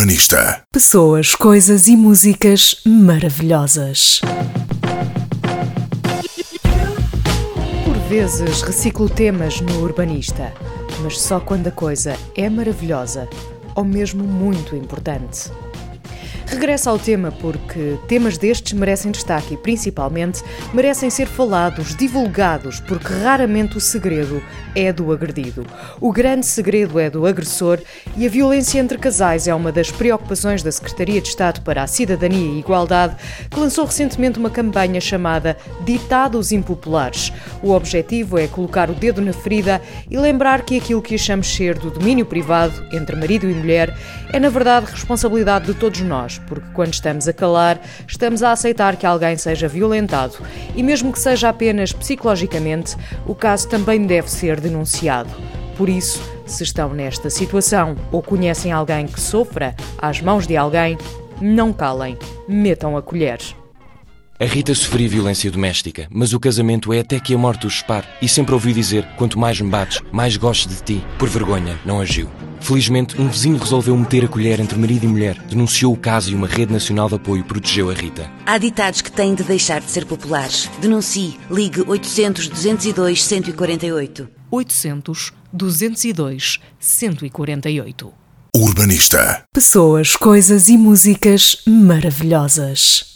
Urbanista. Pessoas, coisas e músicas maravilhosas. Por vezes reciclo temas no Urbanista, mas só quando a coisa é maravilhosa ou mesmo muito importante. Regressa ao tema porque temas destes merecem destaque e, principalmente, merecem ser falados, divulgados, porque raramente o segredo é do agredido. O grande segredo é do agressor e a violência entre casais é uma das preocupações da Secretaria de Estado para a Cidadania e Igualdade, que lançou recentemente uma campanha chamada Ditados Impopulares. O objetivo é colocar o dedo na ferida e lembrar que aquilo que achamos ser do domínio privado entre marido e mulher é, na verdade, responsabilidade de todos nós porque quando estamos a calar, estamos a aceitar que alguém seja violentado e, mesmo que seja apenas psicologicamente, o caso também deve ser denunciado. Por isso, se estão nesta situação ou conhecem alguém que sofra às mãos de alguém, não calem, metam a colher. A Rita sofria violência doméstica, mas o casamento é até que a morte os separe. E sempre ouvi dizer: quanto mais me bates, mais gosto de ti. Por vergonha, não agiu. Felizmente, um vizinho resolveu meter a colher entre marido e mulher, denunciou o caso e uma rede nacional de apoio protegeu a Rita. Há ditados que têm de deixar de ser populares. Denuncie. Ligue 800 202 148. 800 202 148. Urbanista. Pessoas, coisas e músicas maravilhosas.